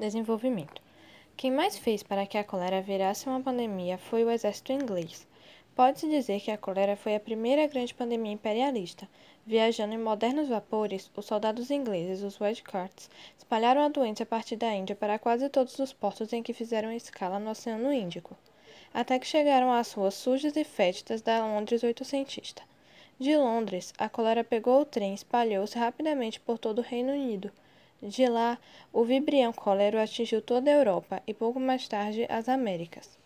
Desenvolvimento. Quem mais fez para que a cólera virasse uma pandemia foi o exército inglês. Pode-se dizer que a cólera foi a primeira grande pandemia imperialista. Viajando em modernos vapores, os soldados ingleses, os Wedcarts, espalharam a doença a partir da Índia para quase todos os portos em que fizeram escala no Oceano Índico, até que chegaram às ruas sujas e fétidas da Londres oitocentista. De Londres, a cólera pegou o trem e espalhou-se rapidamente por todo o Reino Unido. De lá, o vibrião cólero atingiu toda a Europa e pouco mais tarde as Américas.